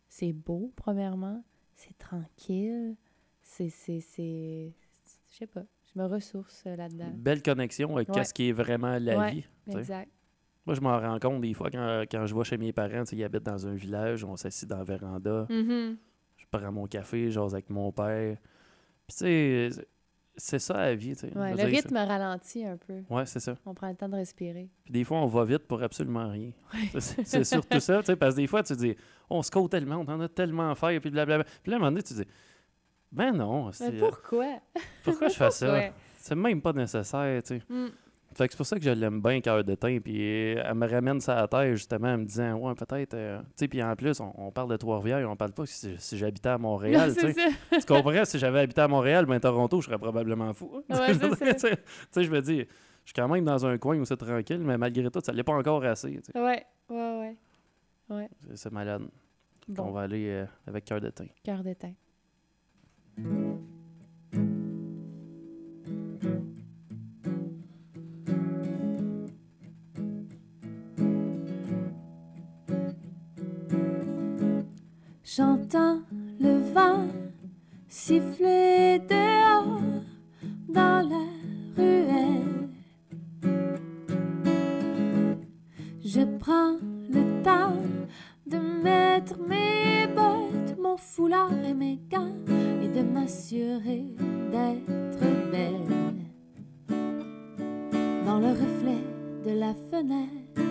c'est beau, premièrement. C'est tranquille. C'est, je sais pas, je me ressource là-dedans. Belle connexion avec Ouais. qu'est-ce qui est vraiment la Ouais, vie. Exact. Moi, je m'en rends compte des fois quand, quand je vais chez mes parents, tu sais, ils habitent dans un village, on s'assied dans la véranda, Mhm. je prends mon café, j'ose avec mon père. Puis tu sais, c'est- ça la vie, tu sais. Ouais, le rythme ralentit un peu. Ouais, c'est ça. On prend le temps de respirer. Puis des fois, on va vite pour absolument rien. C'est- C'est surtout ça, tu sais, parce que des fois, tu dis, on se côte tellement, on en a tellement à faire, puis blablabla. Puis là, à un moment donné, tu dis, ben non, Mais c'est- pourquoi? pourquoi je fais ça? C'est même pas nécessaire, tu sais. Mm. Fait que c'est pour ça que je l'aime bien, cœur de teint. Puis euh, elle me ramène ça à la terre, justement, en me disant, ouais, peut-être. euh, tu sais, puis en plus, on, on parle de Trois-Rivières, on parle pas si, si j'habitais à Montréal. Non, tu comprends? Si j'avais habité à Montréal, ben Toronto, je serais probablement fou. Ouais, ça. Tu sais, je me dis, je suis quand même dans un coin où c'est tranquille, mais malgré tout, ça l'est pas encore assez. tu sais. Ouais, ouais, ouais. Ouais. C'est- malade. On Bon, va aller euh, avec cœur de teint. cœur d'étain. J'entends le vent siffler dehors dans la ruelle. Je prends le temps de mettre mes bottes, mon foulard et mes gants de m'assurer d'être belle dans le reflet de la fenêtre.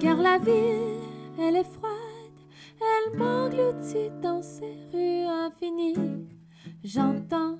Car la ville, elle est froide, elle m'engloutit dans ses rues infinies. J'entends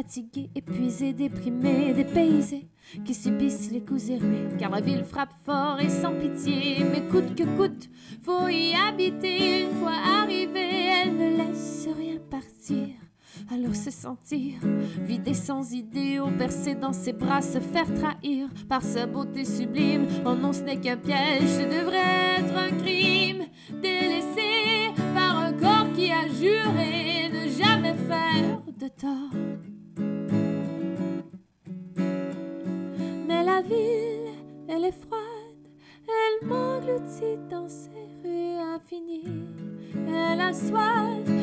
fatigués, épuisés, déprimés, dépaysés, qui subissent les coups et ruées. Car la ville frappe fort et sans pitié, mais coûte que coûte, faut y habiter. Une fois arrivée, elle ne laisse rien partir. Alors se sentir vidé sans idée, au bercé dans ses bras, se faire trahir par sa beauté sublime. Oh non, ce n'est qu'un piège, ce devrait être un crime. Délaissé par un corps qui a juré ne jamais faire de tort. Ville, elle est froide, elle m'engloutit dans ses rues infinies. Elle a soif,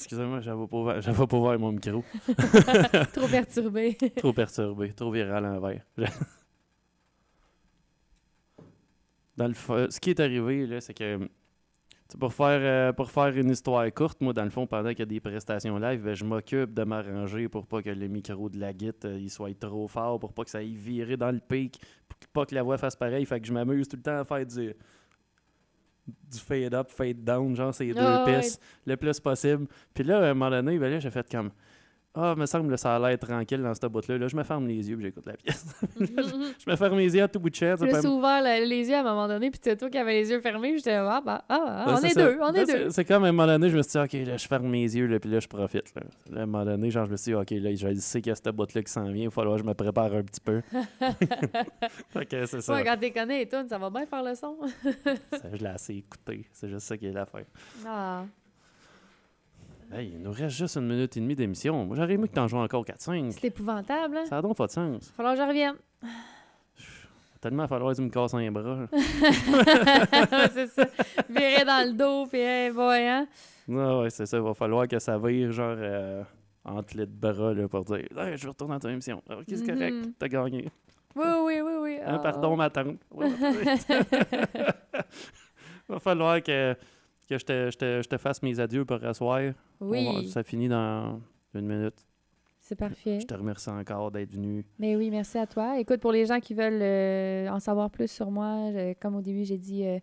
Excusez-moi, j'avais pas, j'avais pas ouvert mon micro. Trop perturbé. Trop perturbé, trop viré à l'envers. Dans le ce qui est arrivé, là, c'est que pour faire, euh, pour faire une histoire courte, moi, dans le fond, pendant qu'il y a des prestations live, ben, je m'occupe de m'arranger pour pas que le micro de la guite euh, il soit trop fort, pour pas que ça aille virer dans le pic, pour pas que la voix fasse pareil. Fait que je m'amuse tout le temps à faire du, du fade up, fade down, genre ces deux Ah, ouais. pistes, le plus possible. Puis là, à un moment donné, ben là, j'ai fait comme Ah, me semble que ça a l'air tranquille dans cette bout-là. Là, je me ferme les yeux et j'écoute la pièce. je me ferme les yeux à tout bout de chaise. Je me suis ouvert le- les yeux à un moment donné, puis c'est toi qui avais les yeux fermés. J'étais, ah, bah, ah, ah, Ben, on est deux, on Là, est deux. C'est comme à un moment donné, je me suis dit, OK, là, je ferme mes yeux, là, puis là, je profite. Là. Là, à un moment donné, genre, je me suis dit, OK, là, je sais qu'il y a cette boîte-là qui s'en vient, il va falloir que je me prépare un petit peu. OK, c'est ça. Ouais, quand t'es connais et tout, ça va bien faire le son. Ça, Je l'ai assez écouté. C'est juste ça qui est l'affaire. ah. Hey, il nous reste juste une minute et demie d'émission. Moi, j'aurais aimé que t'en joues encore 4-5. C'est épouvantable, hein? Ça n'a donc pas de sens. Il va falloir que je revienne. Tellement il va falloir que tu me casses un bras. c'est ça. Virer dans le dos, puis hey, boy, hein? Non, ouais, c'est ça. Il va falloir que ça vire, genre, euh, entre les bras, là, pour dire, hey, je retourne dans ta émission. Alors, qu'est-ce que c'est correct? Mhm. T'as gagné. Oui, oui, oui, oui. Hein, Ah. pardon, ma tante. Il va falloir que, que je, te, je, te, je te fasse mes adieux pour va- Oui, ça finit dans une minute. c'est parfait. Je te remercie encore d'être venu. Mais oui, merci à toi. Écoute, pour les gens qui veulent euh, en savoir plus sur moi, je- comme au début, j'ai dit, euh,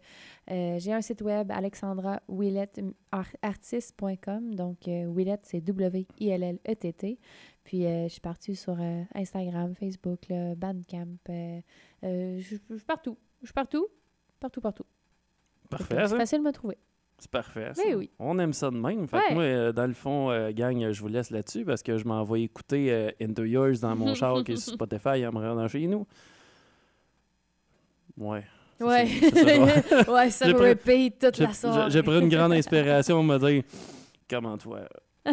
euh, j'ai un site web, alexandrawilletteartiste.com. Donc, Willette, c'est W-I-L-L-E-T-T. Puis, je suis partie sur Instagram, Facebook, là, Bandcamp. je suis partout. Je suis partout. Partout, partout. Parfait, C'est facile de me trouver. C'est parfait. ça. Mais oui. On aime ça de même. Fait que moi, euh, dans le fond, euh, gang, je vous laisse là-dessus parce que je m'en vais écouter euh, Into Yours dans mon char qui est sur Spotify en me rendant chez nous. Ouais. Ça, Ouais. ça ouais, ça me pris- repeat toute la soirée. j'ai- pris une grande inspiration pour me dire comment toi?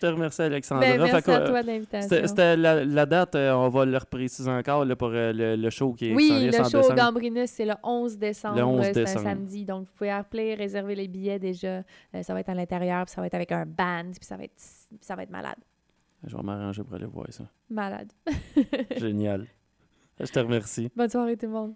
je te remercie, Alexandra. Ben, merci que, à toi de l'invitation. C'était la, la date, euh, on va le repréciser encore là, pour euh, le, le show qui est Oui, le show au décembre. Gambrinus, c'est le 11 décembre. Le 11 euh, C'est un décembre. samedi. Donc, vous pouvez appeler, réserver les billets déjà. Euh, ça va être à l'intérieur, puis ça va être avec un band, puis ça va être, ça va être malade. Je vais m'arranger pour aller voir ça. Malade. Génial. Je te remercie. Bonne soirée, tout le monde.